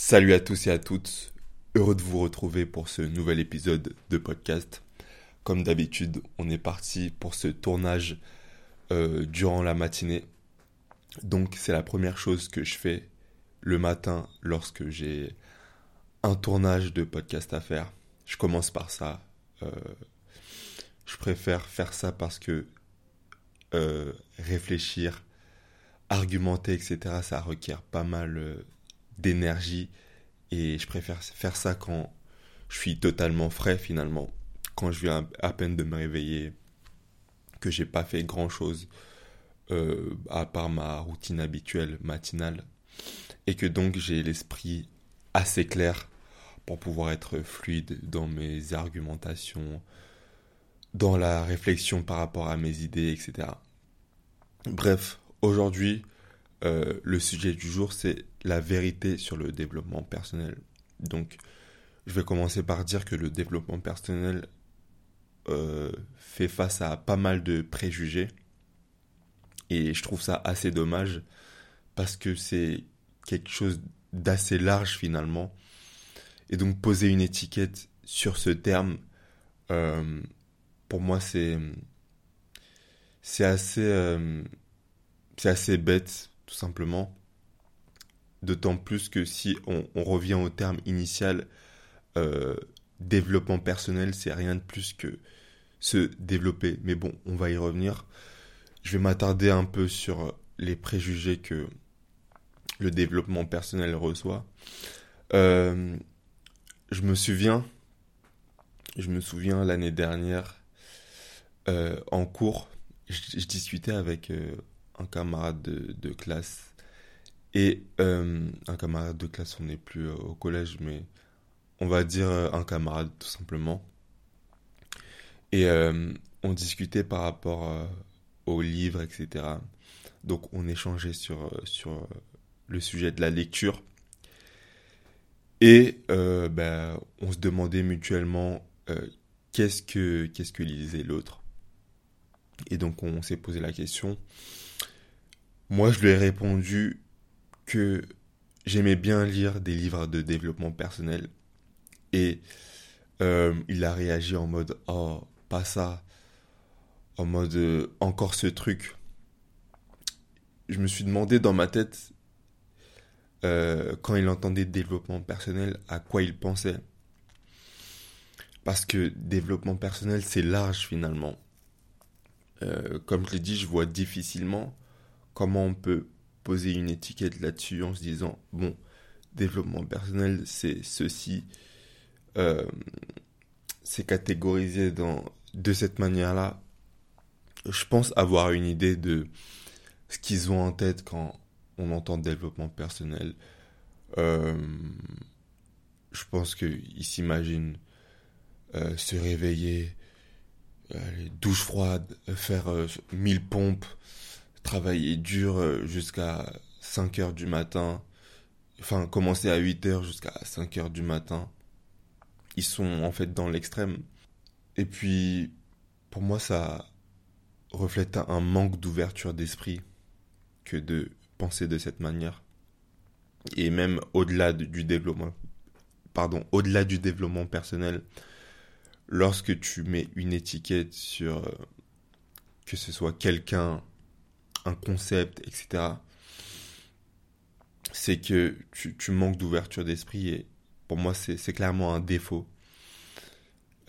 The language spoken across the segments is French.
Salut à tous et à toutes, heureux de vous retrouver pour ce nouvel épisode de podcast. Comme d'habitude, on est parti pour ce tournage euh, durant la matinée. Donc c'est la première chose que je fais le matin lorsque j'ai un tournage de podcast à faire. Je commence par ça. Euh, je préfère faire ça parce que euh, réfléchir, argumenter, etc., ça requiert pas mal d'énergie. Et je préfère faire ça quand je suis totalement frais finalement, quand je viens à peine de me réveiller, que j'ai pas fait grand chose euh, à part ma routine habituelle matinale. Et que donc j'ai l'esprit assez clair pour pouvoir être fluide dans mes argumentations, dans la réflexion par rapport à mes idées, etc. Bref, aujourd'hui, euh, le sujet du jour, c'est la vérité sur le développement personnel. Donc, je vais commencer par dire que le développement personnel euh, fait face à pas mal de préjugés. Et je trouve ça assez dommage parce que c'est quelque chose d'assez large finalement. Et donc poser une étiquette sur ce terme, euh, pour moi c'est c'est assez c'est assez bête tout simplement. D'autant plus que si on, revient au terme initial, euh, développement personnel, c'est rien de plus que se développer. Mais bon, on va y revenir. Je vais m'attarder un peu sur les préjugés que le développement personnel reçoit. Euh, je me souviens, je me souviens l'année dernière, euh, en cours, je, discutais avec un camarade de, classe et euh, un camarade de classe, on n'est plus euh, au collège, mais on va dire euh, un camarade tout simplement. Et on discutait par rapport aux livres, etc. Donc on échangeait sur, sur le sujet de la lecture. Et ben, on se demandait mutuellement qu'est-ce que qu'est-ce que lisait l'autre. Et donc on s'est posé la question. Moi, je lui ai répondu que j'aimais bien lire des livres de développement personnel. Et euh, il a réagi en mode Oh, pas ça. En mode euh, Encore ce truc. Je me suis demandé dans ma tête, euh, quand il entendait développement personnel, à quoi il pensait. Parce que développement personnel, c'est large finalement. comme je l'ai dit, je vois difficilement comment on peut poser une étiquette là-dessus en se disant, bon, développement personnel, c'est ceci, euh, c'est catégorisé dans, de cette manière-là. Je pense avoir une idée de ce qu'ils ont en tête quand on entend développement personnel. Euh, je pense qu'ils s'imaginent euh, se réveiller, douche froide, faire mille pompes, travailler dur euh, jusqu'à 5 heures du matin, enfin commencer à 8 heures jusqu'à 5 heures du matin. Ils sont en fait dans l'extrême. Et puis, pour moi, ça reflète un manque d'ouverture d'esprit que de penser de cette manière. Et même au-delà du développement, pardon, au-delà du développement personnel, lorsque tu mets une étiquette sur euh, que ce soit quelqu'un un concept, etc., c'est que tu, manques d'ouverture d'esprit et pour moi c'est clairement un défaut.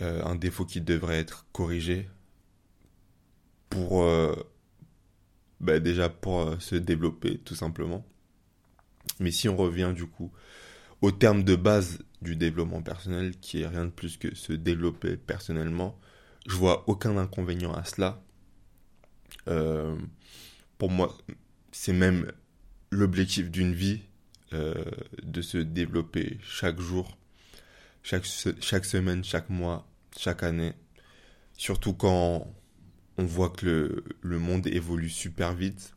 Euh, un défaut qui devrait être corrigé pour euh, bah, déjà pour euh, se développer tout simplement. Mais si on revient du coup au terme de base du développement personnel qui est rien de plus que se développer personnellement, je vois aucun inconvénient à cela pour moi, c'est même l'objectif d'une vie euh, de se développer chaque jour, chaque, chaque semaine, chaque mois, chaque année. Surtout quand on voit que le, le monde évolue super vite.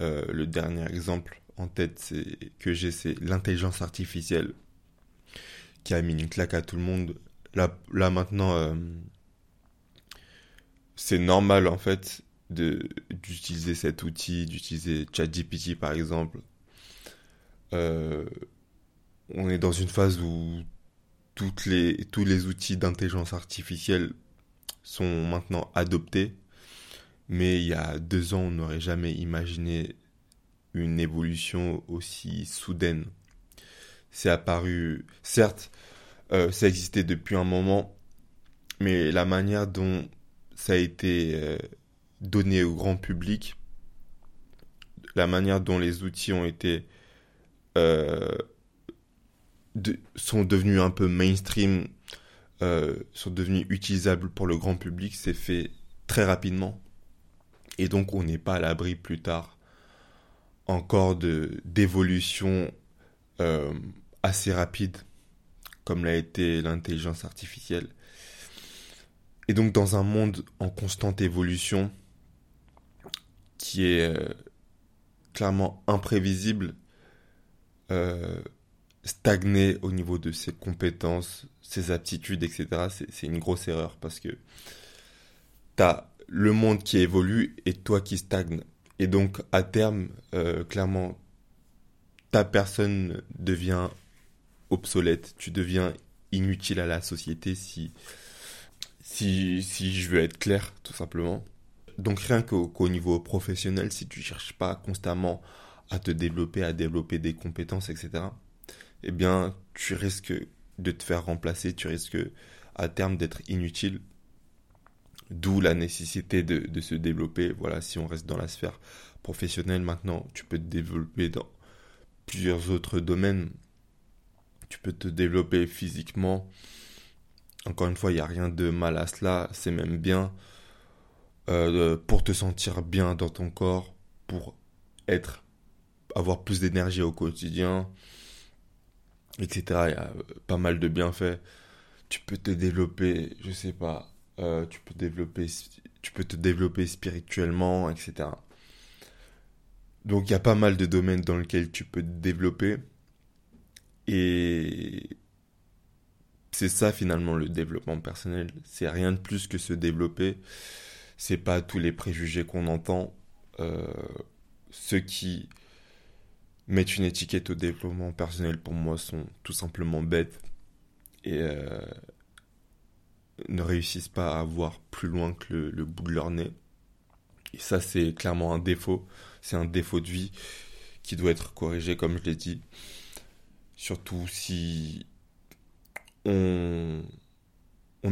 Euh, le dernier exemple en tête que j'ai, c'est l'intelligence artificielle qui a mis une claque à tout le monde. Là, là maintenant, euh, c'est normal en fait d'utiliser cet outil, d'utiliser ChatGPT par exemple. Euh, on est dans une phase où toutes les, tous les outils d'intelligence artificielle sont maintenant adoptés. Mais il y a deux ans, on n'aurait jamais imaginé une évolution aussi soudaine. C'est apparu, certes, euh, ça existait depuis un moment, mais la manière dont ça a été euh, donné au grand public, la manière dont les outils ont été euh, sont devenus un peu mainstream, sont devenus utilisables pour le grand public, c'est fait très rapidement. Et donc on n'est pas à l'abri plus tard encore de d'évolution assez rapide comme l'a été l'intelligence artificielle. Et donc dans un monde en constante évolution, qui est euh, clairement imprévisible, euh, stagner au niveau de ses compétences, ses aptitudes, etc., c'est une grosse erreur parce que tu as le monde qui évolue et toi qui stagne. Et donc à terme, euh, clairement, ta personne devient obsolète, tu deviens inutile à la société si, si, si je veux être clair, tout simplement. Donc rien qu'au niveau professionnel, si tu cherches pas constamment à te développer, à développer des compétences, etc., eh bien, tu risques de te faire remplacer, tu risques à terme d'être inutile. D'où la nécessité de, de, se développer. Voilà, si on reste dans la sphère professionnelle maintenant, tu peux te développer dans plusieurs autres domaines tu peux te développer physiquement. Encore une fois, il n'y a rien de mal à cela, c'est même bien euh, pour te sentir bien dans ton corps, pour être, avoir plus d'énergie au quotidien, etc. Il y a pas mal de bienfaits. Tu peux te développer, je sais pas, euh, tu peux développer, tu peux te développer spirituellement, etc. Donc il y a pas mal de domaines dans lesquels tu peux te développer. Et c'est ça finalement le développement personnel. C'est rien de plus que se développer. C'est pas tous les préjugés qu'on entend. Euh, ceux qui mettent une étiquette au développement personnel pour moi sont tout simplement bêtes et euh, ne réussissent pas à voir plus loin que le, bout de leur nez. Et ça c'est clairement un défaut. C'est un défaut de vie qui doit être corrigé comme je l'ai dit. Surtout si on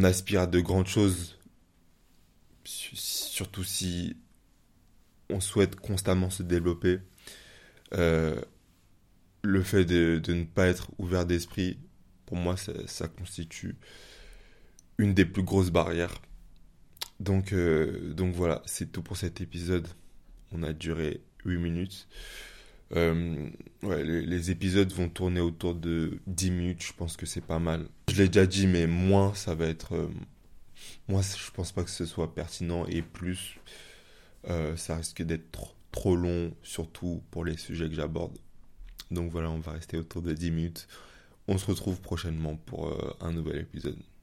aspire à de grandes choses. Surtout si on souhaite constamment se développer. Euh, le fait de, ne pas être ouvert d'esprit, pour moi, ça, constitue une des plus grosses barrières. Donc, euh, donc voilà, c'est tout pour cet épisode. On a duré 8 minutes. Euh, ouais, les, épisodes vont tourner autour de 10 minutes, je pense que c'est pas mal. Je l'ai déjà dit, mais moins, ça va être... Euh, moi, je pense pas que ce soit pertinent, et plus, euh, ça risque d'être trop, trop long, surtout pour les sujets que j'aborde. Donc voilà, on va rester autour de 10 minutes. On se retrouve prochainement pour un nouvel épisode.